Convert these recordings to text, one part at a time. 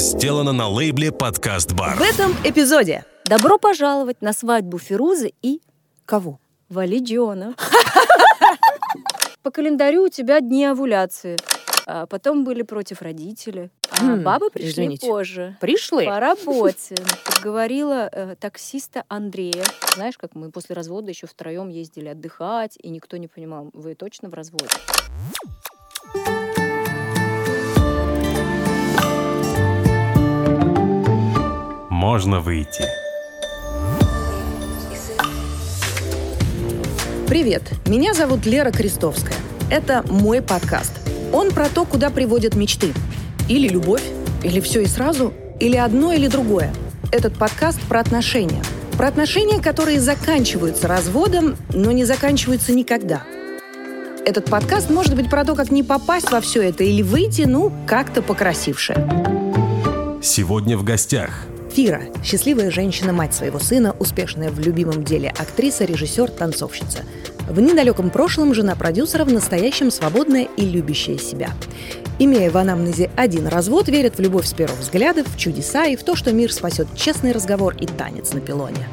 сделано на лейбле «Подкаст Бар». В этом эпизоде добро пожаловать на свадьбу Фирузы и Кого? Валидиона. По календарю у тебя дни овуляции. А потом были против родители. А Хм, бабы пришли извините. позже. Пришли? По работе. Говорила э, таксиста Андрея. Знаешь, как мы после развода еще втроем ездили отдыхать, и никто не понимал, вы точно в разводе? Можно выйти. Привет, меня зовут Лера Крестовская. Это мой подкаст. Он про то, куда приводят мечты. Или любовь, или все и сразу, или одно, или другое. Этот подкаст про отношения. Про отношения, которые заканчиваются разводом, но не заканчиваются никогда. Этот подкаст может быть про то, как не попасть во все это или выйти, ну, как-то покрасивше. Сегодня в гостях Фира – счастливая женщина, мать своего сына, успешная в любимом деле актриса, режиссер, танцовщица. В недалеком прошлом жена продюсера, в настоящем свободная и любящая себя. Имея в анамнезе один развод, верит в любовь с первого взгляда, в чудеса и в то, что мир спасет честный разговор и танец на пилоне.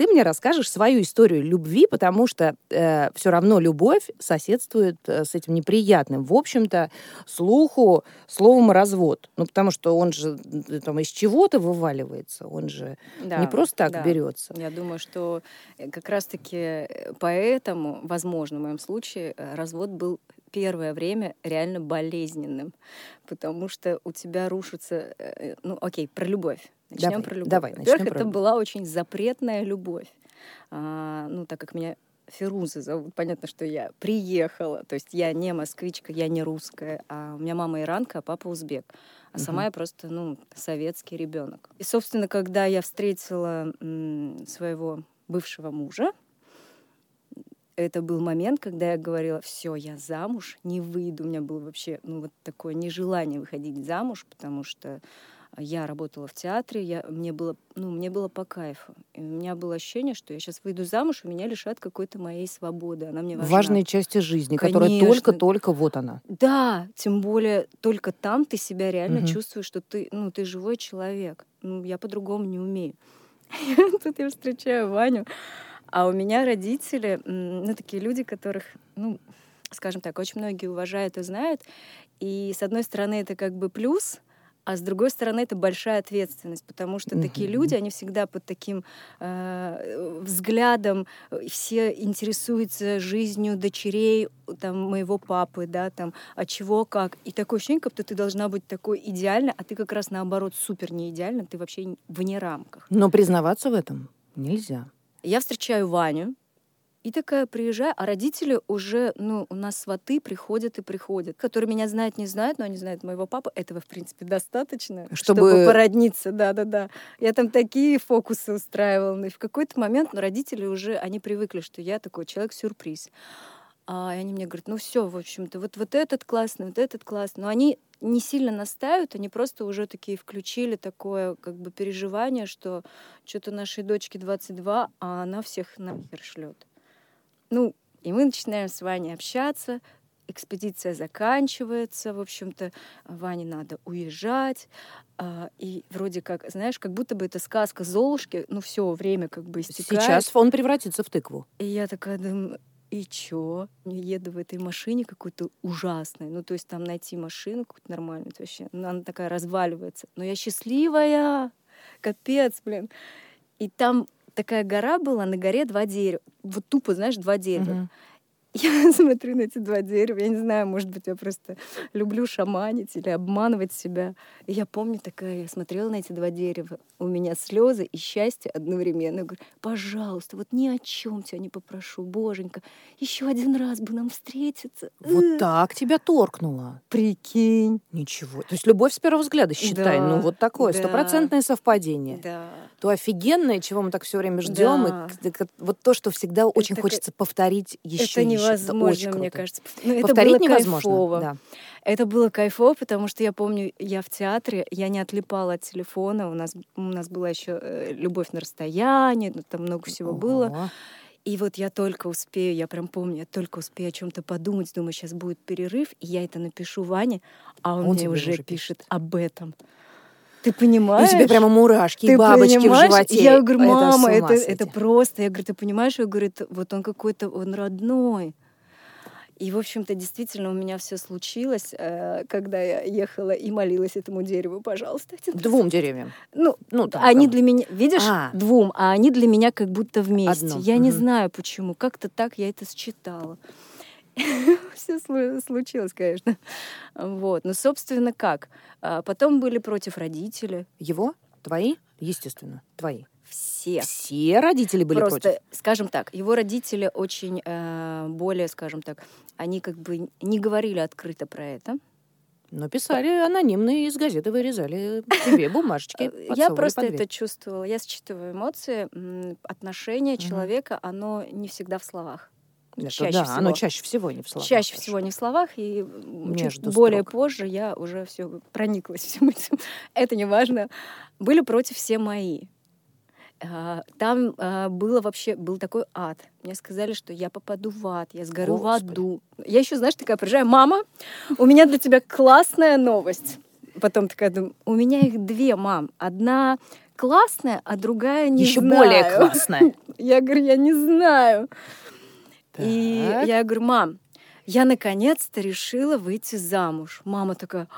Ты мне расскажешь свою историю любви, потому что все равно любовь соседствует э, с этим неприятным, в общем-то, слуху словом развод. Ну, потому что он же э, там из чего-то вываливается, он же Да, не просто так да. берется. Я думаю, что э, как раз-таки э, поэтому, возможно, в моем случае, э, развод был первое время реально болезненным, потому что у тебя рушится, э, ну, окей, про любовь. Начнем Давай, про любовь. давай, Во-первых, про это любовь. была очень запретная любовь. А, ну, так как меня Фируза зовут, понятно, что я приехала, то есть я не москвичка, я не русская, а у меня мама иранка, а папа узбек. А сама я просто, ну, советский ребенок. И, собственно, когда я встретила своего бывшего мужа, это был момент, когда я говорила, все, я замуж, не выйду. У меня было вообще, ну, вот такое нежелание выходить замуж, потому что я работала в театре, я, мне, было, ну, мне было по кайфу. И у меня было ощущение, что я сейчас выйду замуж, и меня лишат какой-то моей свободы. Она мне важна. Важные части жизни, которая Конечно. только-только вот она. Да, тем более только там ты себя реально Мгм. чувствуешь, что ты, ну, ты живой человек. Ну, я по-другому не умею. Тут я встречаю Ваню, а у меня родители, ну, такие люди, которых, ну, скажем так, очень многие уважают и знают. И, с одной стороны, это как бы плюс, а с другой стороны, это большая ответственность, потому что такие Мгм. люди, они всегда под таким э, взглядом, э, все интересуются жизнью дочерей там, моего папы, да, там, а чего, как. И такое ощущение, как будто ты должна быть такой идеальной, а ты как раз наоборот супер не идеальна, ты вообще вне рамках. Но признаваться в этом нельзя. Я встречаю Ваню, и такая приезжаю, а родители уже, ну, у нас сваты приходят и приходят, которые меня знают, не знают, но они знают моего папу. Этого, в принципе, достаточно, чтобы, Чтобы- породниться, да-да-да. Я там такие фокусы устраивала. Но и в какой-то момент ну, родители уже, они привыкли, что я такой человек-сюрприз. А, и они мне говорят, ну все, в общем-то, вот, вот этот классный, вот этот классный. Но они не сильно настаивают, они просто уже такие включили такое как бы переживание, что что-то нашей дочке 22, а она всех нахер шлет. Ну, и мы начинаем с Ваней общаться, экспедиция заканчивается, в общем-то, Ване надо уезжать, а, и вроде как, знаешь, как будто бы это сказка Золушки, ну все, время как бы истекает. Сейчас он превратится в тыкву. И я такая думаю, и чё? Я еду в этой машине какой-то ужасной. Ну, то есть там найти машину какую-то нормальную, это вообще, ну, она такая разваливается. Но я счастливая, капец, блин. И там такая гора была, на горе два дерева. Вот тупо, знаешь, два дерева. Я смотрю на эти два дерева, я не знаю, может быть, я просто люблю шаманить или обманывать себя. И я помню такая, я смотрела на эти два дерева, у меня слезы и счастье одновременно. Я говорю, пожалуйста, вот ни о чем тебя не попрошу, боженька, еще один раз бы нам встретиться. Вот так тебя торкнуло. Прикинь. Ничего. То есть любовь с первого взгляда, считай. Да, ну, вот такое, да. стопроцентное совпадение. Да. То офигенное, чего мы так все время ждем. Да. И вот то, что всегда очень Это хочется повторить еще это невозможно, очень мне круто. кажется. Ну, это Повторить было невозможно. кайфово. Да. Это было кайфово, потому что я помню, я в театре, я не отлипала от телефона, у нас, у нас была еще э, любовь на расстоянии, ну, там много всего было. Ого. И вот я только успею, я прям помню, я только успею о чем-то подумать, думаю, сейчас будет перерыв, и я это напишу Ване, а он, Он мне уже, уже пишет пишет. об этом. Ты И понимаешь? у тебя прямо мурашки, и Ты бабочки в понимаешь? животе. Я говорю, Это мама, это, сойти. это просто. Я говорю, ты понимаешь? Я говорю, это- вот он какой-то, он родной. И, в общем-то, действительно у меня все случилось, э, когда я ехала и молилась этому дереву, пожалуйста. один раз». Двум деревьям. Ну, Ну, там, они кому? для меня, видишь, А. двум, а они для меня как будто вместе. Одно, Я не мгм. знаю почему. Как-то так я это считала. Все случилось, конечно. Вот. Ну, собственно, как? А Потом были против родители. Его? Твои? Естественно, твои. Все. Все родители были Просто, против? скажем так, его родители очень э, более, скажем так, они как бы не говорили открыто про это. Но писали анонимно и из газеты вырезали тебе бумажечки. Э, Я просто это чувствовала. Я считываю эмоции. Отношение человека, оно не всегда в словах. Это чаще да, всего. оно чаще всего не в словах. Чаще даже. всего не в словах, и м, чуть Между более строк. позже я уже все прониклась всем этим. Это не важно. Были против все мои. А, Там а, было вообще был такой ад. Мне сказали, что я попаду в ад, я сгорю Господи. в аду. Я еще, знаешь, такая приезжаю, мама, у меня для тебя классная новость. Потом такая думаю, у меня их две, мам. Одна классная, а другая не Еще знаю. более классная. Я говорю, я не знаю. И Так. я говорю, мам, я наконец-то решила выйти замуж. Мама такая,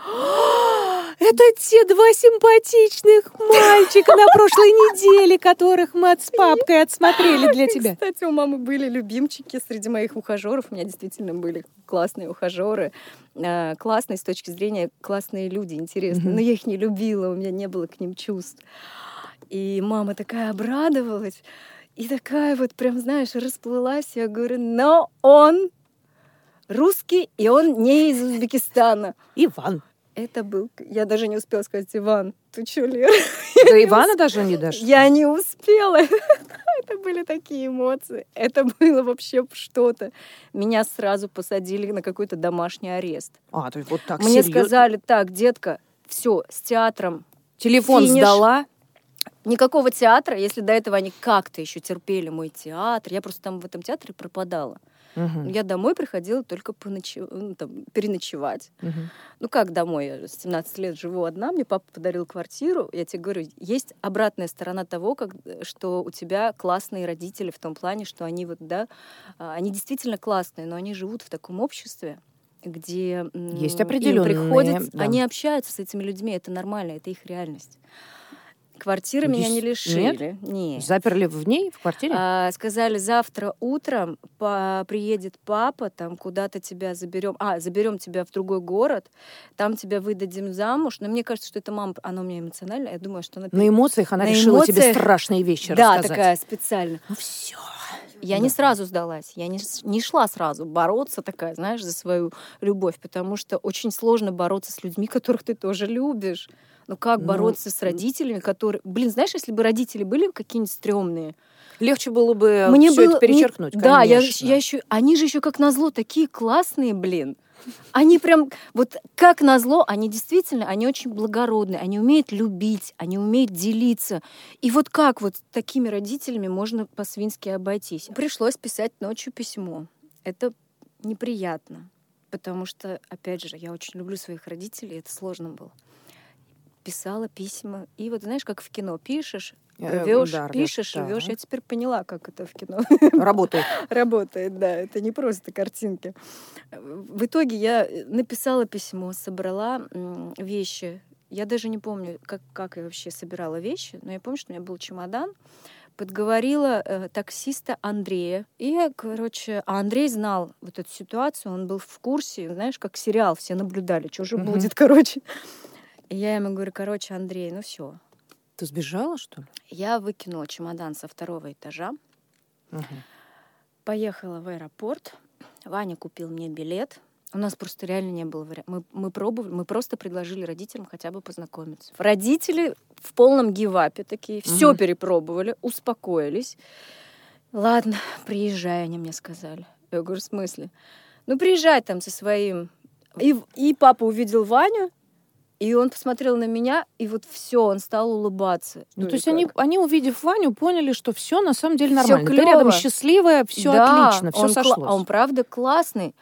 Это те два симпатичных мальчика на прошлой неделе, которых мы от с папкой отсмотрели для тебя. Кстати, у мамы были любимчики среди моих ухажеров. У меня действительно были классные ухажеры. Э, Классные с точки зрения классные люди, интересные. Но я их не любила, у меня не было к ним чувств. И мама такая обрадовалась. И такая вот прям, знаешь, расплылась. Я говорю, но он русский, и он не из Узбекистана. Иван. Это был... Я даже не успела сказать, Иван, ты чё, Лера? До Ивана даже не дашь. Я не успела. Это были такие эмоции. Это было вообще что-то. Меня сразу посадили на какой-то домашний арест. А, то есть вот так Мне сказали, так, детка, все, с театром. Телефон финиш. сдала. Никакого театра, если до этого они как-то еще терпели мой театр. Я просто там в этом театре пропадала. Мгм. Я домой приходила только поночи- ну, там, переночевать. Мгм. Ну как домой? Я с 17 лет живу одна, мне папа подарил квартиру. Я тебе говорю, есть обратная сторона того, как, что у тебя классные родители в том плане, что они вот, да, а, они действительно классные, но они живут в таком обществе, где Есть определенные, приходится- да. они общаются с этими людьми, это нормально, это их реальность. Квартиры меня не лишили. Нет. Заперли в ней, в квартире? А, сказали, завтра утром по- приедет папа, там куда-то тебя заберем. А, заберем тебя в другой город, там тебя выдадим замуж. Но мне кажется, что эта мама, она у меня эмоциональная. Я думаю, что она... На эмоциях она на решила тебе эмоциях- страшные вещи да, рассказать. такая специально. Ну все. Я не сразу сдалась, я не, не шла сразу бороться такая, знаешь, за свою любовь, потому что очень сложно бороться с людьми, которых ты тоже любишь. Ну как Ну, бороться с родителями, которые... Блин, знаешь, если бы родители были какие-нибудь стрёмные, Легче было бы Мне все было это перечеркнуть. не- Да, я, я еще, они же еще как назло такие классные, блин. Они прям, вот как назло, они действительно, они очень благородные, они умеют любить, они умеют делиться. И вот как вот такими родителями можно по-свински обойтись? Пришлось писать ночью письмо. Это неприятно, потому что, опять же, я очень люблю своих родителей, это сложно было. Писала письма. И вот знаешь, как в кино пишешь, Э, рвешь, да, пишешь, да. рвешь. Я теперь поняла, как это в кино Работает. работает, да, это не просто картинки. В итоге я э, написала письмо, собрала вещи. Я даже не помню, как, как я вообще собирала вещи, но я помню, что у меня был чемодан. Подговорила э, таксиста Андрея. И короче, а Андрей знал вот эту ситуацию, он был в курсе, знаешь, как сериал, все наблюдали, что же будет, короче. И я ему говорю, короче, Андрей, ну все. Ты сбежала, что ли? Я выкинула чемодан со второго этажа, Поехала в аэропорт. Ваня купил мне билет. У нас просто реально не было варианта. Мы, мы пробовали, мы просто предложили родителям хотя бы познакомиться. Родители в полном гивапе такие, все Мгм. перепробовали, успокоились. Ладно, приезжай, они мне сказали. Я говорю, в смысле? Ну, приезжай там со своим. И, и папа увидел Ваню, И он посмотрел на меня, и вот все, он стал улыбаться. Ну, то есть они, как? они, увидев Ваню, поняли, что все на самом деле нормально. Ты рядом счастливая, все Да, отлично, все сошлось. а он правда классный.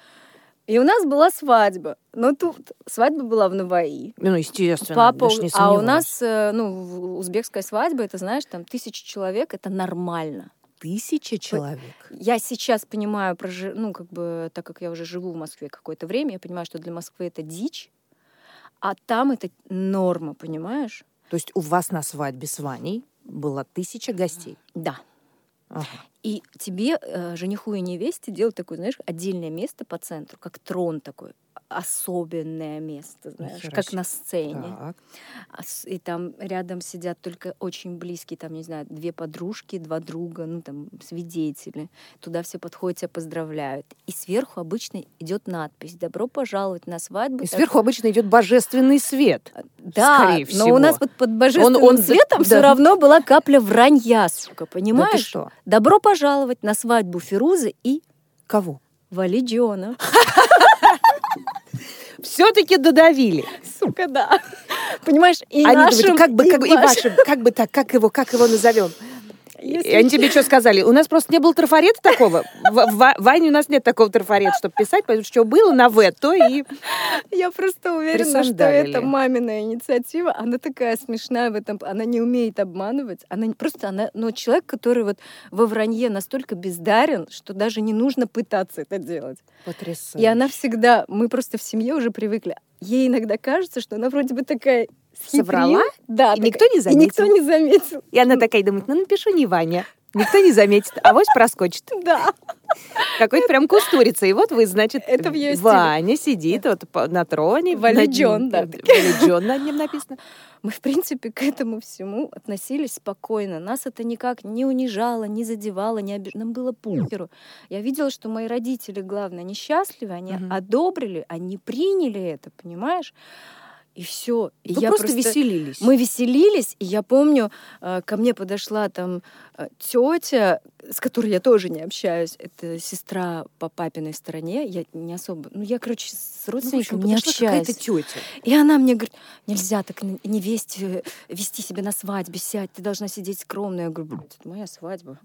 И у нас была свадьба. Но тут свадьба была в Наваи. Ну, естественно, Папа, не а у нас, э, ну, узбекская свадьба, это, знаешь, там тысяча человек, это нормально. тысяча человек. Я сейчас понимаю, ну, как бы, так как я уже живу в Москве какое-то время, я понимаю, что для Москвы это дичь, а там это норма, понимаешь? То есть у вас на свадьбе с Ваней было тысяча гостей. Да. Ага. И тебе, э, жениху и невесте, делают такое, знаешь, отдельное место по центру, как трон такой, особенное место, знаешь, Нихера как на сцене. Так. А И там рядом сидят только очень близкие, там, не знаю, две подружки, два друга, ну, там, свидетели. Туда все подходят, тебя поздравляют. И сверху обычно идет надпись «Добро пожаловать на свадьбу». И Так- сверху обычно идет божественный свет. Да, скорее но у нас всего. под, божественным Он- он- светом да. все равно была капля вранья, сука, Да ты понимаешь? что? Добро пожаловать на свадьбу Фирузы и Кого? Валидиона. Все-таки додавили. Сука, да. Понимаешь, и Они нашим, думают, как бы, и как и вашим. вашим, как бы так, как его, как его назовем? Если они тебе что сказали? У нас просто не было трафарета такого. В, Ване у нас нет такого трафарета, чтобы писать, потому что было на В, то и... Я просто уверена, что это мамина инициатива. Она такая смешная в этом. Она не умеет обманывать. Она не просто она, но человек, который вот во вранье настолько бездарен, что даже не нужно пытаться это делать. Потрясающе. И она всегда, мы просто в семье уже привыкли. Ей иногда кажется, что она вроде бы такая схитрила. Соврала? Да. И такая- никто не И никто заметил. не заметил. И она такая думает, ну напишу не Ваня. Никто не заметит, а вось проскочит. Да. Какой-то прям кустурица. И вот вы, значит, Это в стиле. Ваня сидит вот на троне. Валиджон, да, Валиджон над ним написано. Мы, в принципе, к этому всему относились спокойно. Нас это никак не унижало, не задевало, не обиж... Нам было похеру. Я видела, что мои родители, главное, несчастливы, они одобрили, они приняли это, понимаешь? И все. И Вы я просто веселились. Мы веселились, и я помню, э, ко мне подошла там тетя, с которой я тоже не общаюсь. Это сестра по папиной стороне. Я не особо... Ну, я, короче, с Ну, общем, родственниками не подошла общаюсь. какая-то тетя. И она мне говорит, нельзя так невесте вести себя на свадьбе, сядь, ты должна сидеть скромно. Я говорю, «Блядь, это моя свадьба.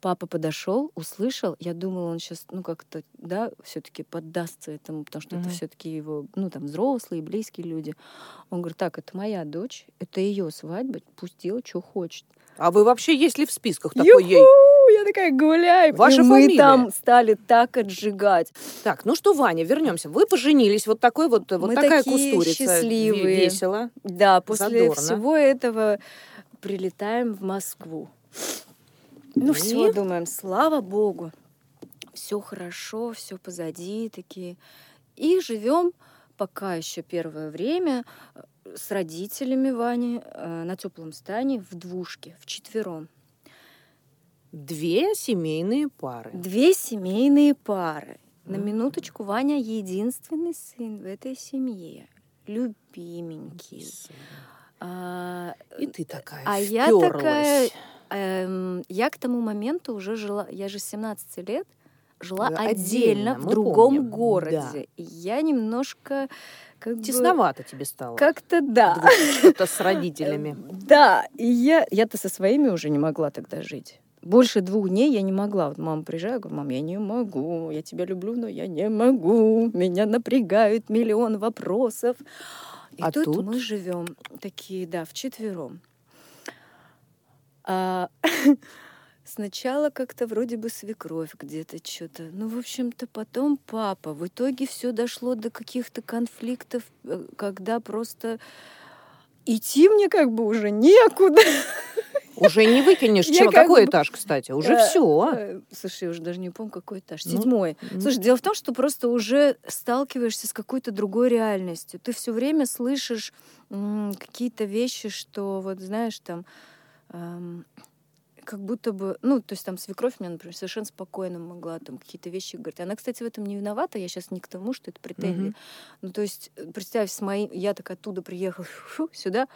Папа подошел, услышал, я думала, он сейчас, ну, как-то, да, все-таки поддастся этому, потому что это Мгм. все-таки его, ну, там, взрослые, близкие люди. Он говорит, так, это моя дочь, это ее свадьба, пусть делает, что хочет. А вы вообще есть ли в списках такой ей? Я такая, гуляй. Ваша и мы фамилия? там стали так отжигать. Так, ну что, Ваня, вернемся. Вы поженились, вот такой вот, вот Мы такая такие кустурица. Счастливые. Весело. Да, после Задорно. всего этого прилетаем в Москву. Ну И? все, думаем, слава богу, все хорошо, все позади такие. И живем пока еще первое время э, с родителями Вани э, на теплом стане в двушке, в четвером. Две семейные пары. Две семейные пары. На минуточку, Ваня единственный сын в этой семье. Любименький. А, И ты такая А я впёрлась. такая, эм, я к тому моменту уже жила, я же с 17 лет жила Да, отдельно, отдельно, в другом помним, городе. да. И я немножко как бы Тесновато тебе стало. как-то да. Что-то с родителями. Да, и я, я-то со своими уже не могла тогда жить. Больше двух дней я не могла. Вот мама приезжает, говорю, мам, я не могу, я тебя люблю, но я не могу. Меня напрягают миллион вопросов. И А тут, тут? мы живем такие, да, вчетвером. А, сначала как-то вроде бы свекровь где-то что-то. Ну, в общем-то, потом папа. В итоге все дошло до каких-то конфликтов, э, когда просто идти мне как бы уже некуда. Уже не выкинешь. Чего? как Какой бы- этаж, кстати? Уже Э, все. э, Слушай, я уже даже не помню, какой этаж. Ну, Седьмой. ну. Слушай, дело в том, что просто уже сталкиваешься с какой-то другой реальностью. Ты все время слышишь какие-то вещи, что вот знаешь там эм, как будто бы, ну, то есть там свекровь мне, например, совершенно спокойно могла там какие-то вещи говорить. Она, кстати, в этом не виновата, я сейчас не к тому, что это претензии. Мгм. Ну, то есть, э, представь, с моим, я так оттуда приехала фу, сюда,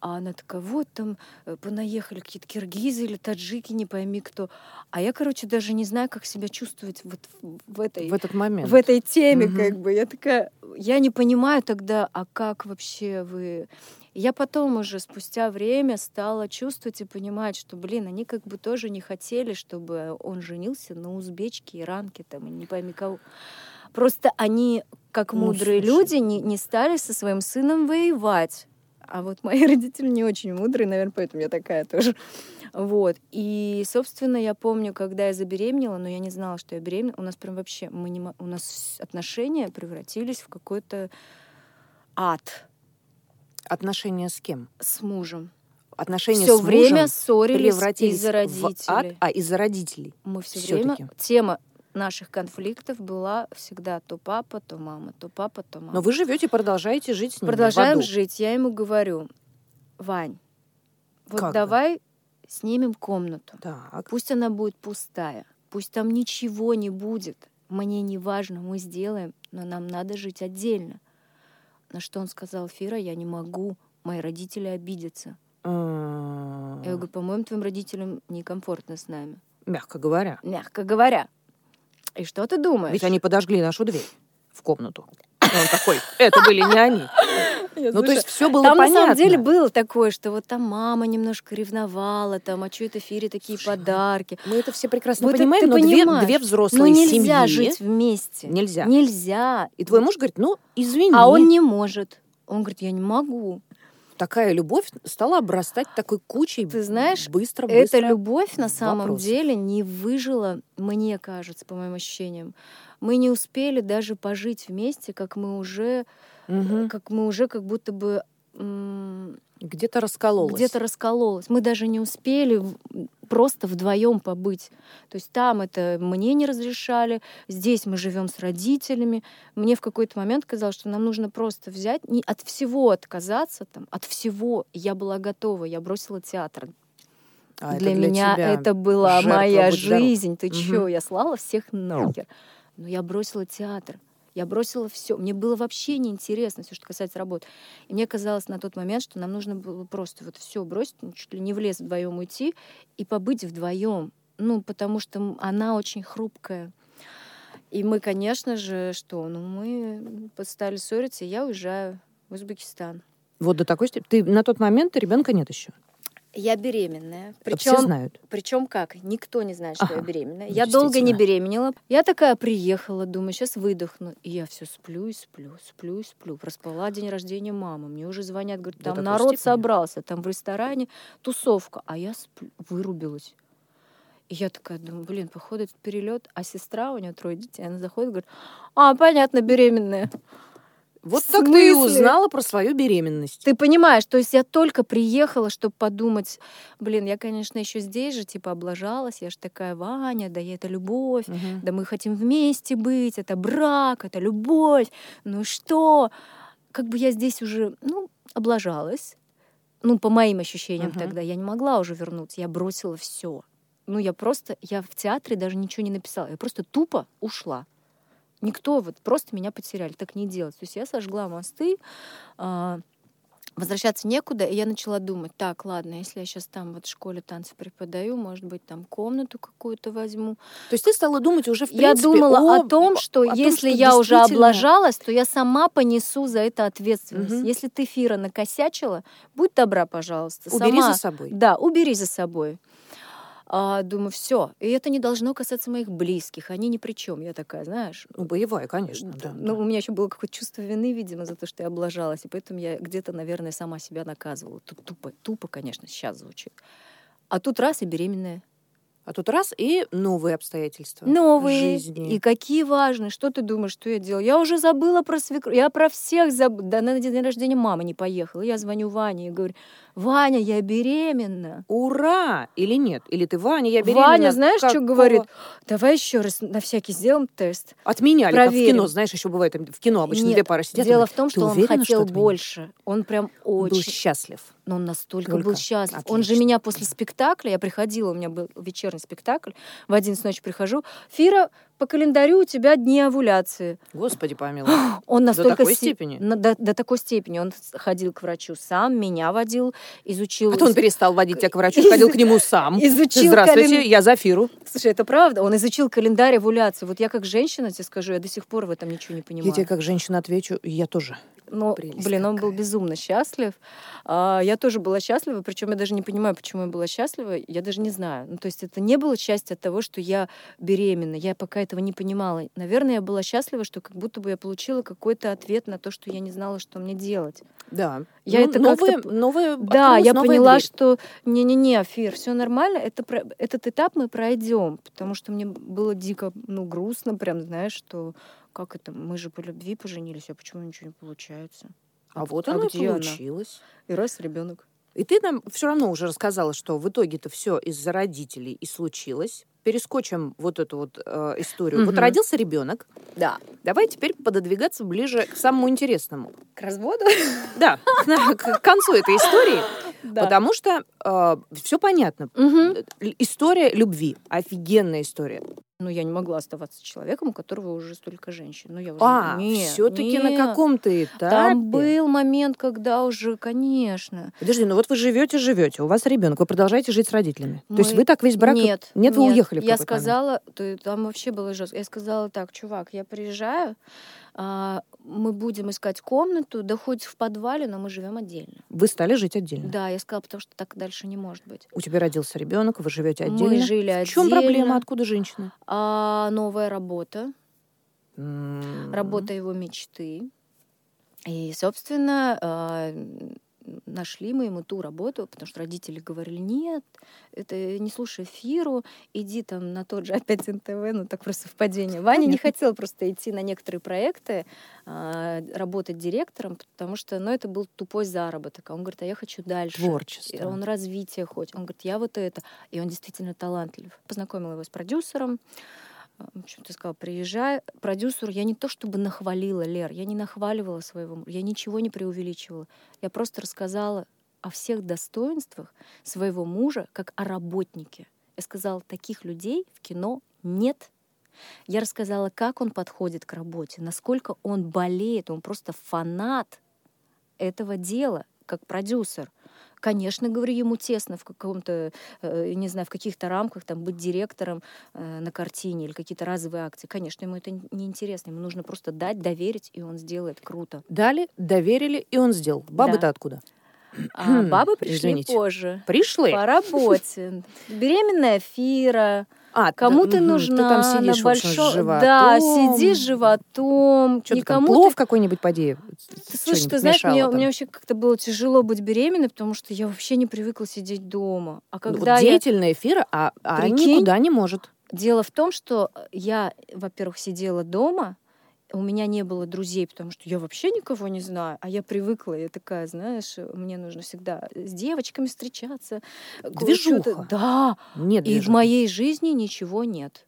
а она такая, вот там э, понаехали какие-то киргизы или таджики, не пойми кто. А я, короче, даже не знаю, как себя чувствовать вот в, этой В этот момент. в этой теме, Мгм. как бы. Я такая, я не понимаю тогда, а как вообще вы... Я потом уже спустя время стала чувствовать и понимать, что, блин, они как бы тоже не хотели, чтобы он женился на узбечке, иранке там, и не пойми кого. Просто они, как Ну, мудрые слушай. люди, не, не стали со своим сыном воевать. А вот мои родители не очень мудрые, наверное, поэтому я такая тоже. Вот. И, собственно, я помню, когда я забеременела, но я не знала, что я беременна. У нас прям вообще, мы не, у нас отношения превратились в какой-то ад Отношения с кем? с мужем. Отношения Все с время мужем ссорились из-за в ад? родителей. А, из-за родителей. Мы все всё-таки. время... Тема наших конфликтов была всегда то папа, то мама, то папа, то мама. Но вы живете, продолжаете жить с ними. в Продолжаем жить. Я ему говорю, Вань, вот Как давай снимем комнату. Так. Пусть она будет пустая, пусть там ничего не будет. Мне не важно, мы сделаем, но нам надо жить отдельно. На что он сказал, Фира, я не могу, мои родители обидятся. М, Я говорю, по-моему, твоим родителям некомфортно с нами. Мягко говоря. Мягко говоря. И что ты думаешь? Ведь они подожгли нашу дверь в комнату. И он такой, это были не они. Ну, то есть все было Там понятно. на самом деле было такое, что вот там мама немножко ревновала, там, а что это Фире такие Слушай, ну, подарки. Мы это все прекрасно Вот понимаем, но две, понимаешь. две Ну взрослые нельзя семьи... жить вместе. Нельзя. Нельзя. И твой муж говорит, ну, извини. А он не может. Он говорит, я не могу. Такая любовь стала обрастать такой кучей Ты знаешь, быстро, Эта быстро. любовь на самом вопросов. деле не выжила, мне кажется, по моим ощущениям. Мы не успели даже пожить вместе, как мы уже, Мгм. как мы уже как будто бы Где-то раскололась. где-то раскололось. Мы даже не успели просто вдвоем побыть. То есть там это мне не разрешали, здесь мы живем с родителями. Мне в какой-то момент казалось, что нам нужно просто взять, не от всего отказаться, там, от всего. Я была готова, я бросила театр. А это для, меня это была моя здоров. жизнь. Ты Мгм. чё? Я слала всех нахер. Но я бросила театр. Я бросила все. Мне было вообще неинтересно все, что касается работы. И мне казалось на тот момент, что нам нужно было просто вот все бросить, ну, чуть ли не в лес вдвоем уйти и побыть вдвоем. Ну, потому что она очень хрупкая. И мы, конечно же, что? Ну, мы стали ссориться, и я уезжаю в Узбекистан. Вот до такой степени. Ты на тот момент ребенка нет еще. Я беременная. Все Причем знают. Причем как? Никто не знает, что я Ага. беременная. Ну, Я долго не беременела. Я такая приехала, думаю, сейчас выдохну. И я все сплю и сплю, сплю и сплю. Проспала день рождения мамы. Мне уже звонят, говорят, там такой народ степени? собрался, там в ресторане тусовка. А я сплю, вырубилась. И я такая думаю, блин, походу этот перелет. А сестра, у нее трое детей, она заходит, говорит, а, понятно, беременная. Вот так ты и узнала про свою беременность. Ты понимаешь, то есть я только приехала, чтобы подумать, блин, я, конечно, еще здесь же, типа, облажалась, я же такая, Ваня, да я это любовь, Мгм. да мы хотим вместе быть, это брак, это любовь, ну что? Как бы я здесь уже, ну, облажалась, ну, по моим ощущениям Мгм. тогда, я не могла уже вернуться, я бросила все. Ну, я просто, я в театре даже ничего не написала, я просто тупо ушла. Никто вот просто меня потеряли, так не делать. То есть я сожгла мосты, а, возвращаться некуда, и я начала думать, так, ладно, если я сейчас там вот в школе танцев преподаю, может быть, там комнату какую-то возьму. То есть ты стала думать уже в я принципе думала о, о том, что о том, если что я уже действительно- облажалась, то я сама понесу за это ответственность. Мгм. Если ты, Фира, накосячила, будь добра, пожалуйста, Убери сама. за собой. Да, убери за собой. А, думаю, все. И это не должно касаться моих близких. Они ни при чем. Я такая, знаешь, Ну, боевая, конечно. Да, ну, да. у меня еще было какое-то чувство вины, видимо, за то, что я облажалась. И поэтому я где-то, наверное, сама себя наказывала. Тут тупо, тупо, конечно, сейчас звучит. А тут раз и беременная. А тут раз и новые обстоятельства Новые. жизни. И какие важные. Что ты думаешь, что я делала? Я уже забыла про свекровь. Я про всех забыла. Да, на день рождения мамы не поехала. Я звоню Ване и говорю, Ваня, я беременна. Ура! Или нет? Или ты, Ваня, я беременна. Ваня, знаешь, что Какого? говорит? Давай еще раз на всякий сделаем тест. Отменяли, как в Проверим. кино. Знаешь, еще бывает в кино обычно Нет, две пары сидят. Дело в том, «Ты что он уверена, хотел отменят?» больше. Он прям Был очень... счастлив. Но он настолько Только. был счастлив. Он же Отлично. меня после спектакля, я приходила, у меня был вечерний спектакль, в 11 ночи прихожу, Фира, по календарю у тебя дни овуляции. Господи помилуй. Он настолько такой си- степени? на- до, до такой степени. Он ходил к врачу сам, меня водил, изучил... Потом он перестал водить тебя к врачу, ходил к нему сам. Изучил Здравствуйте, кален- я Зафиру. Слушай, это правда. Он изучил календарь овуляции. Вот я как женщина тебе скажу, я до сих пор в этом ничего не понимаю. Я тебе как женщина отвечу, я тоже. Но, Прелесть блин, он был какая. безумно счастлив. А, я тоже была счастлива, причем я даже не понимаю, почему я была счастлива. Я даже не знаю. Ну, то есть это не было счастье от того, что я беременна. Я пока этого не понимала. Наверное, я была счастлива, что как будто бы я получила какой-то ответ на то, что я не знала, что мне делать. Да. Я Ну, это новые, новые, Да, я поняла, дверь. что не-не-не, Фир, все нормально, это этот этап мы пройдем, потому что мне было дико, ну, грустно, прям, знаешь, что как это, мы же по любви поженились, а почему ничего не получается? А вот а оно и где она? получилось. И раз ребенок. И ты нам все равно уже рассказала, что в итоге-то все из-за родителей и случилось. Перескочим вот эту вот э, историю. Вот Мгм. родился ребенок. Да. Давай теперь пододвигаться ближе к самому интересному. К разводу? Да, к концу этой истории. Потому что все понятно. Э, История любви. Офигенная история. Ну, я не могла оставаться человеком, у которого уже столько женщин. Ну, я уже... А, Нет, все-таки на нет. каком-то этапе. Там был момент, когда уже, конечно. Подожди, ну вот вы живете, живете, у вас ребенок, вы продолжаете жить с родителями. То есть Мы- вы так весь брак. Нет. Нет, вы уехали в Я сказала, то, там вообще было жестко. Я сказала так, чувак, я приезжаю, мы будем искать комнату, да хоть в подвале, но мы живем отдельно. Вы стали жить отдельно. Да, я сказала, потому что так дальше не может быть. У тебя родился ребенок, вы живете Мы отдельно. жили В чем проблема? отдельно. Откуда женщина? А, новая работа, М, работа его мечты. И, собственно, а, нашли мы ему ту работу, потому что родители говорили, нет, это не слушай Фиру, иди там на тот же опять НТВ, ну так просто совпадение. Ваня не Понятно. хотел просто идти на некоторые проекты, а, работать директором, потому что, ну, это был тупой заработок. А он говорит, а я хочу дальше. И Творчество. Он развитие хочет. Он говорит, я вот это. И он действительно талантлив. Познакомила его с продюсером. В общем, ты сказала, приезжай. Продюсеру я не то чтобы нахвалила, Лер, я не нахваливала своего, я ничего не преувеличивала. Я просто рассказала о всех достоинствах своего мужа, как о работнике. Я сказала, таких людей в кино нет. Я рассказала, как он подходит к работе, насколько он болеет, он просто фанат этого дела, как продюсер. Конечно, говорю, ему тесно в каком-то, э, не знаю, в каких-то рамках там быть директором э, на картине или какие-то разовые акции. Конечно, ему это не интересно. Ему нужно просто дать, доверить, и он сделает круто. Дали, доверили, и он сделал. Бабы-то откуда? А бабы пришли Извините. позже. Пришлы? По работе. Беременная Фира. А, Кому да, ты нужна Ты там сидишь, на большом... животом. Да, сиди с животом. Что ты там, Никому плов ты какой-нибудь, поди, Ты, слушай, ты знаешь, мне, там? мне вообще как-то было тяжело быть беременной, потому что я вообще не привыкла сидеть дома. А Ну, когда вот я... деятельная эфира, а, а Прикинь. никуда не может. Дело в том, что я, во-первых, сидела дома, у меня не было друзей, потому что я вообще никого не знаю, а я привыкла, я такая, знаешь, мне нужно всегда с девочками встречаться. Движуха. Да, Нет и в моей жизни ничего нет.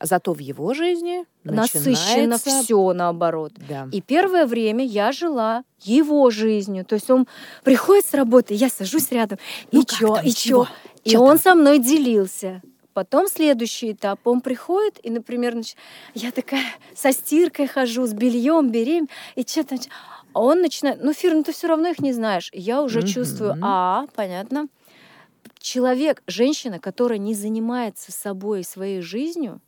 Зато в его жизни Насыщенно начинается... все наоборот. Да. И первое время я жила его жизнью. То есть он приходит с работы, я сажусь рядом, Ну и чё, там, и чего? чё? И Чё он со мной делился. Потом следующий этап, он приходит, и, например, нач- я такая со стиркой хожу, с бельем берем, и что-то... А он начинает, ну, Фир, ну ты все равно их не знаешь. Я уже чувствую, Мгм. а, понятно. Человек, женщина, которая не занимается собой и своей жизнью,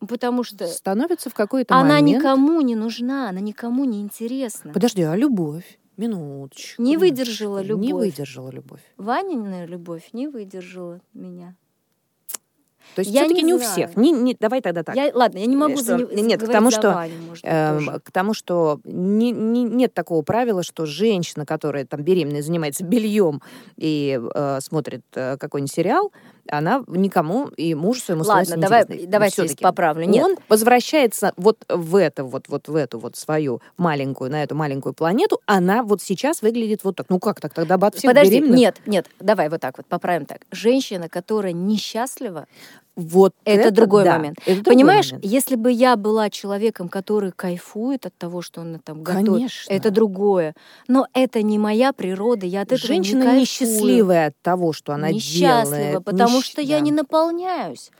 потому что Становится в какой-то она момент... никому не нужна, она никому не интересна. Подожди, а любовь? Минуточку. Не выдержала Не любовь. выдержала любовь. Ванина любовь не выдержала меня. То есть все-таки не не, у всех. Не, не, давай тогда так. Я, ладно, я не могу что- за не- нет, к тому, что, Ваню, может быть, тоже. к тому, что не- не- нет такого правила, что женщина, которая там беременная, занимается бельем и э, смотрит э, какой-нибудь сериал, она никому и мужу своему Ладно, давай, Всё-таки здесь поправлю. Нет, Он возвращается вот в это, вот, вот в эту вот свою маленькую, на эту маленькую планету, она вот сейчас выглядит вот так. Ну как так? Тогда бы от всех подожди, беременных- нет, нет, давай вот так вот, поправим так. Женщина, которая несчастлива, Вот Это, другой да, момент. это другой Понимаешь, момент. если бы я была человеком, который кайфует от того, что он там готовит, Конечно. это другое. Но это не моя природа, я от этого Женщина не кайфую. несчастливая от того, что она Несчастлива, делает. потому Несч- что я да. не наполняюсь.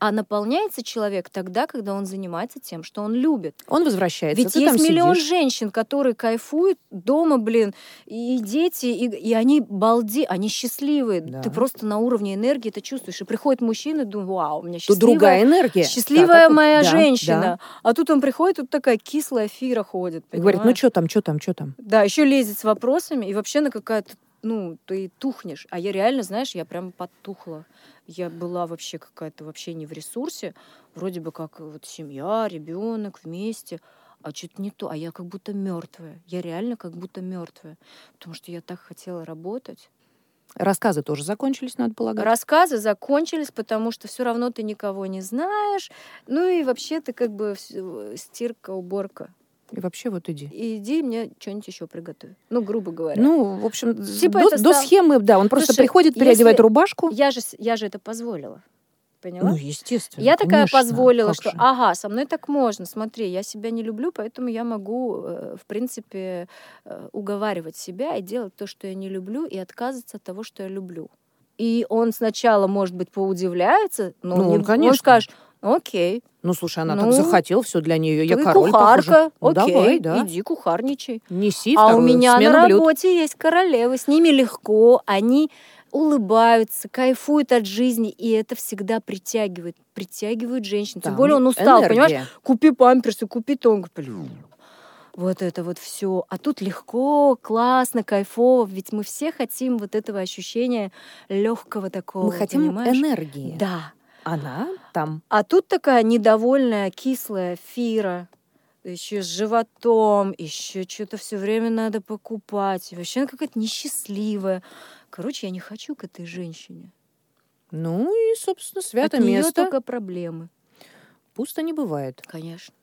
А наполняется человек тогда, когда он занимается тем, что он любит. Он возвращается, Ведь есть миллион сидишь. женщин, которые кайфуют дома, блин, и дети, и, и они балди, они счастливые. Да. Ты просто на уровне энергии это чувствуешь. И приходит мужчина, и думает, вау, у меня Тут счастливая, другая энергия. счастливая Да, моя. Да, женщина. да. А тут он приходит, тут такая кислая фира ходит. И говорит, ну что там, что там, что там? Да, еще лезет с вопросами, и вообще на какая-то, ну, ты тухнешь. А я реально, знаешь, я прям потухла. Я была вообще какая-то вообще не в ресурсе. Вроде бы как вот семья, ребенок вместе. А что-то не то. А я как будто мертвая. Я реально как будто мертвая. Потому что я так хотела работать. Рассказы тоже закончились, надо полагать. Рассказы закончились, потому что все равно ты никого не знаешь. Ну и вообще ты как бы стирка, уборка. И вообще вот иди. И иди мне что-нибудь еще приготовь. Ну, грубо говоря. Ну, в общем, Типа до, до стал- схемы, да, он просто Слушай, приходит, переодевает если- рубашку. Я же, я же это позволила. Поняла? Ну, естественно. я такая конечно, позволила, что же. ага, со мной так можно. Смотри, я себя не люблю, поэтому я могу, э, в принципе, э, уговаривать себя и делать то, что я не люблю, и отказываться от того, что я люблю. И он сначала, может быть, поудивляется, но Ну, не- он, конечно. скажет, окей, Ну, слушай, она Ну, так захотела, все для нее. Я король, похоже. кухарка, Ну, окей, давай, да. иди кухарничай. Неси А у меня на блюд. работе есть королевы, с ними легко, они улыбаются, кайфуют от жизни, и это всегда притягивает, притягивает женщин. Тем более он устал, энергия. понимаешь? Купи памперсы, купи то. Он говорит, «Блин, Вот это вот все. А тут легко, классно, кайфово. Ведь мы все хотим вот этого ощущения легкого такого. Мы хотим понимаешь? энергии. Да. Она там. А тут такая недовольная, кислая фира, еще с животом, еще что-то все время надо покупать. И вообще она какая-то несчастливая. Короче, я не хочу к этой женщине. Ну и, собственно, святое От нее место. только проблемы, Пусто не бывает. конечно.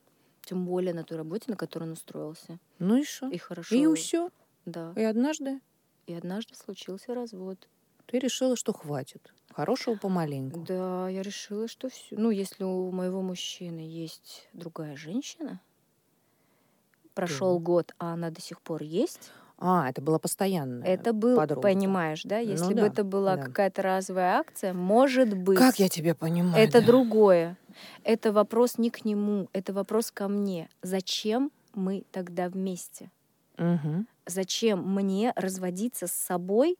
Тем более на той работе, на которой он устроился. Ну и что? И хорошо. И все. Да. И однажды И однажды случился развод. ты решила, что хватит. Хорошего помаленьку. Да, я решила, что все. Ну, если у моего мужчины есть другая женщина, прошел год, а она до сих пор есть, А, это было постоянно. это был, подруга. понимаешь, да? Ну Если бы да, это была да. какая-то разовая акция, может быть. Как я тебя понимаю? Это да. другое. Это вопрос не к нему, это вопрос ко мне. Зачем мы тогда вместе? Мгм. Зачем мне разводиться с собой,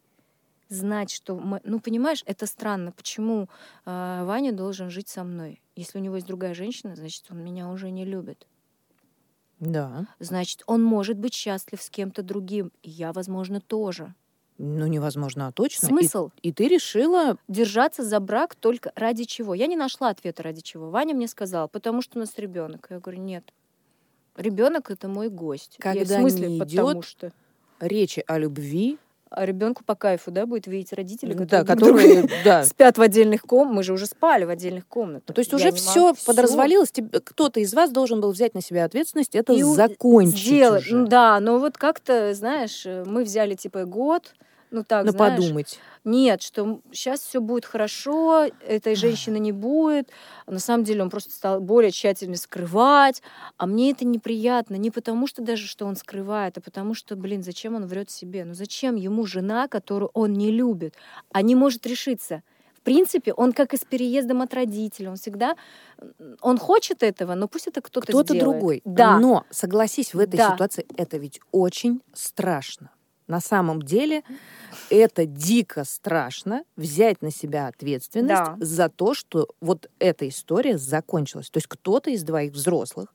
знать, что мы... Ну, понимаешь, это странно. Почему э, Ваня должен жить со мной? Если у него есть другая женщина, значит, он меня уже не любит. Да. Значит, он может быть счастлив с кем-то другим. И я, возможно, тоже. Ну, невозможно, а точно. И- Смысл И, ты решила... держаться за брак только ради чего? Я не нашла ответа ради чего. Ваня мне сказал, потому что у нас ребенок. Я говорю, нет. Ребенок это мой гость. Я, Когда в смысле, не потому идёт что. Речи о любви, А ребенку по кайфу, да, будет видеть родителей, да, которые, друг которые, да. спят в отдельных комнатах. Мы же уже спали в отдельных комнатах. Ну, То есть Я уже все подразвалилось, тебе- кто-то из вас должен был взять на себя ответственность, это И закончить Сделать. уже. Да, но вот как-то, знаешь, э, мы взяли типа год, ну так, Ну, знаешь, подумать. Нет, что сейчас все будет хорошо, этой женщины не будет. А на самом деле он просто стал более тщательно скрывать. А мне это неприятно. Не потому что даже, что он скрывает, а потому что, блин, зачем он врет себе? Ну зачем ему жена, которую он не любит, а не может решиться? В принципе, он как и с переездом от родителей. Он всегда... Он хочет этого, но пусть это кто-то Кто-то другой. Да. Но, согласись, в этой Да. ситуации это ведь очень страшно. На самом деле это дико страшно взять на себя ответственность Да. за то, что вот эта история закончилась. То есть кто-то из двоих взрослых,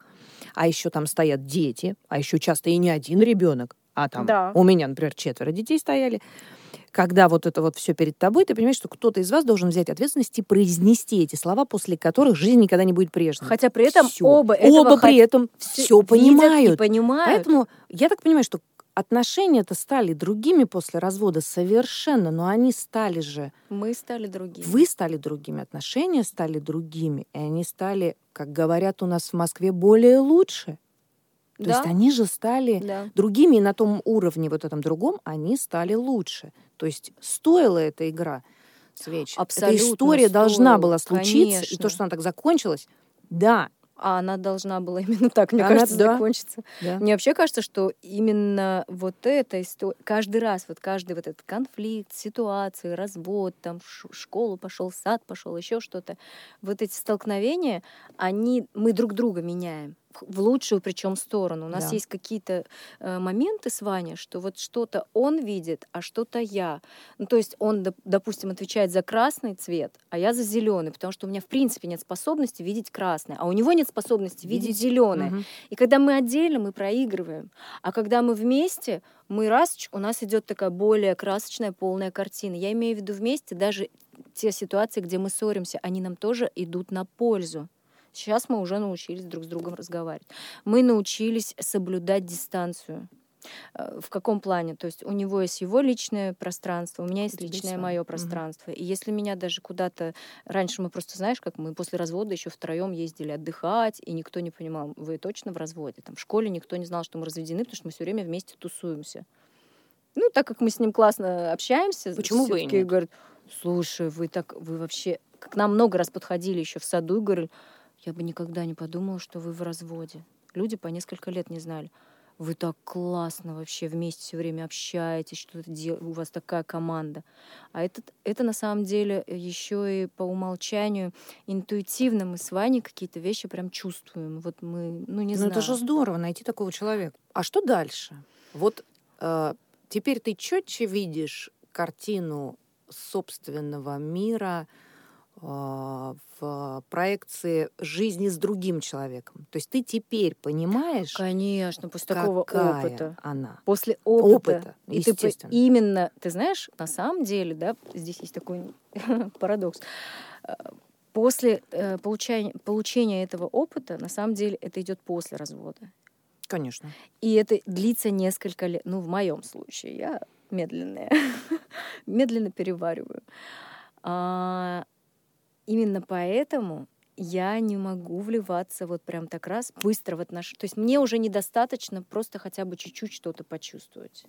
а еще там стоят дети, а еще часто и не один ребенок, а там Да. у меня, например, четверо детей стояли. Когда вот это вот все перед тобой, ты понимаешь, что кто-то из вас должен взять ответственность и произнести эти слова, после которых жизнь никогда не будет прежней. Хотя при этом Всё. оба этого оба при этом все понимают. понимают. Поэтому я так понимаю, что отношения-то стали другими после развода совершенно, но они стали же, Мы стали другими. вы стали другими, отношения стали другими, и они стали, как говорят у нас в Москве, более лучше. То да? есть они же стали Да. другими, и на том уровне, вот этом другом, они стали лучше. То есть стоила эта игра Свеч. Абсолютно Эта история должна стоило, была случиться, и конечно. то, что она так закончилась, да, А она должна была именно так, мне Она- кажется, да. закончиться. да. Мне вообще кажется, что именно вот эта история, каждый раз, вот каждый вот этот конфликт, ситуации, развод, там ш- школу пошел, сад пошел, еще что-то, вот эти столкновения, они, мы друг друга меняем в- лучшую причем сторону. У нас Да. есть какие-то э, моменты с Ваней, что вот что-то он видит, а что-то я. Ну, то есть он, доп- допустим, отвечает за красный цвет, а я за зеленый, потому что у меня в принципе нет способности видеть красный, а у него нет способности видеть, Видеть, зеленый. Мгм. И когда мы отдельно, мы проигрываем. А когда мы вместе, мы раз, у нас идет такая более красочная, полная картина. Я имею в виду вместе даже те ситуации, где мы ссоримся, они нам тоже идут на пользу. Сейчас мы уже научились друг с другом разговаривать. Мы научились соблюдать дистанцию. Э, В каком плане? То есть у него есть его личное пространство, у меня есть личное мое пространство. И если меня даже куда-то... Раньше мы просто, знаешь, как мы после развода еще втроем ездили отдыхать, и никто не понимал, вы точно в разводе. Там в школе никто не знал, что мы разведены, потому что мы все время вместе тусуемся. Ну, так как мы с ним классно общаемся, Почему бы и нет? говорит, слушай, вы так, вы вообще... К нам много раз подходили еще в саду и говорили, я бы никогда не подумала, что вы в разводе. Люди по несколько лет не знали. Вы так классно вообще вместе все время общаетесь, что-то дел... у вас такая команда. А это, это на самом деле еще и по умолчанию интуитивно мы с Ваней какие-то вещи прям чувствуем. Вот мы, ну не Ну, знаю. это же здорово найти такого человека. А что дальше? Вот э, теперь ты четче видишь картину собственного мира э, в проекции жизни с другим человеком. То есть ты теперь понимаешь, Конечно, после такого опыта. она. После опыта. Опыта, И ты именно, ты знаешь, на самом деле, да, здесь есть такой парадокс. Э, После э, получания, получения этого опыта, на самом деле, это идет после развода. Конечно. И это длится несколько лет. Ну, в моем случае, я медленная. Медленно перевариваю. А, именно поэтому я не могу вливаться вот прям так раз быстро в отношения. То есть мне уже недостаточно просто хотя бы чуть-чуть что-то почувствовать.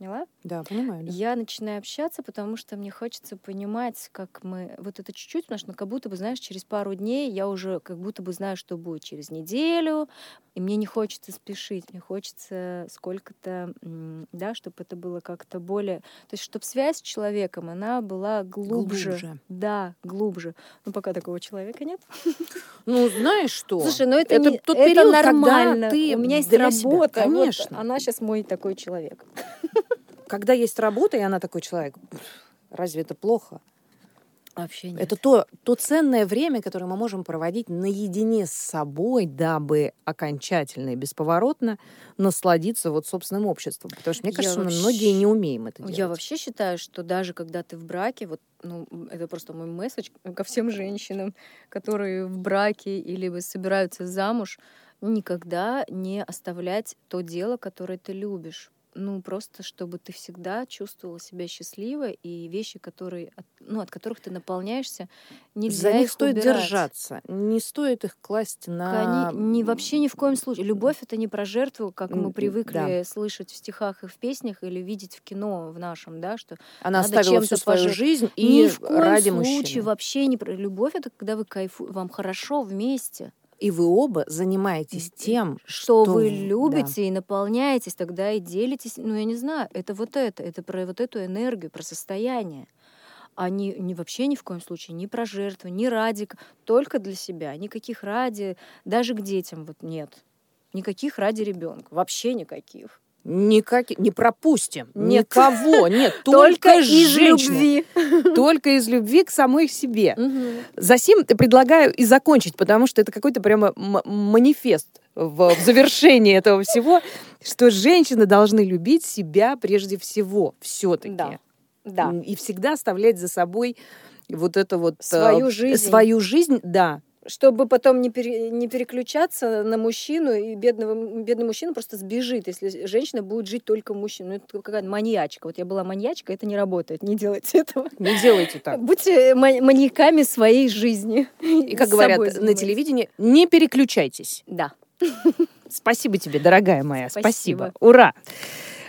Поняла? Да, понимаю. да. Я начинаю общаться, потому что мне хочется понимать, как мы... Вот это чуть-чуть, потому что ну, как будто бы, знаешь, через пару дней я уже как будто бы знаю, что будет через неделю, и мне не хочется спешить, мне хочется сколько-то, да, чтобы это было как-то более... То есть, чтобы связь с человеком, она была глубже. Глубже. Да, глубже. Ну, пока такого человека нет. Ну, знаешь что? Слушай, ну это, это не- тот это период, когда нормально. ты У меня есть работа. вот Конечно. она сейчас мой такой человек. Когда есть работа, и она такой человек, разве это плохо? Вообще нет. Это то, то ценное время, которое мы можем проводить наедине с собой, дабы окончательно и бесповоротно насладиться вот собственным обществом. Потому что, мне Я кажется, мы вообще- многие не умеем это делать. Я вообще считаю, что даже когда ты в браке, вот, ну, это просто мой месседж ко всем женщинам, которые в браке или собираются замуж, никогда не оставлять то дело, которое ты любишь. Ну, просто чтобы ты всегда чувствовала себя счастливой, и вещи, которые, от- ну, от которых ты наполняешься, нельзя За них их стоит убирать. держаться. Не стоит их класть на... Кони- не, вообще ни в коем случае. Любовь это не про жертву, как мы привыкли да. слышать в стихах и в песнях или видеть в кино в нашем, да, что Она надо оставила всю свою пожертв- жизнь Ни и в коем ради случае мужчины. вообще не про любовь. Это когда вы кайфу, вам хорошо вместе, И вы оба занимаетесь тем, что, что вы в- да. любите и наполняетесь, тогда и делитесь. Ну я не знаю, это вот это, это про вот эту энергию, про состояние. А не, не вообще ни в коем случае, ни про жертву, ни ради, только для себя, никаких ради, даже к детям вот нет. Никаких ради ребенка, вообще никаких. Никак... Не пропустим. Нет. Никого. Нет, только, из женщины. любви. Только из любви к самой себе. Мгм. Засим предлагаю и закончить, потому что это какой-то прямо манифест в, в завершении этого всего, что женщины должны любить себя прежде всего, все-таки. Да. Да. И всегда оставлять за собой вот это вот э, Свою жизнь. свою жизнь, да. Чтобы потом не, пере- не переключаться на мужчину, и бедного, бедный мужчина просто сбежит, если женщина будет жить только мужчину. Ну, это какая-то маньячка. Вот я была маньячка, это не работает, не делайте этого. Не делайте так. Будьте ма- маньяками своей жизни. И как С говорят на телевидении, не переключайтесь. Да. Спасибо тебе, дорогая моя. Спасибо. Спасибо. Ура!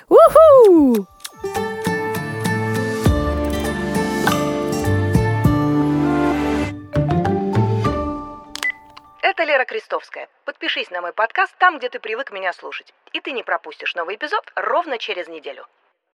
Уху! Лера Крестовская. Подпишись на мой подкаст там, где ты привык меня слушать. И ты не пропустишь новый эпизод ровно через неделю.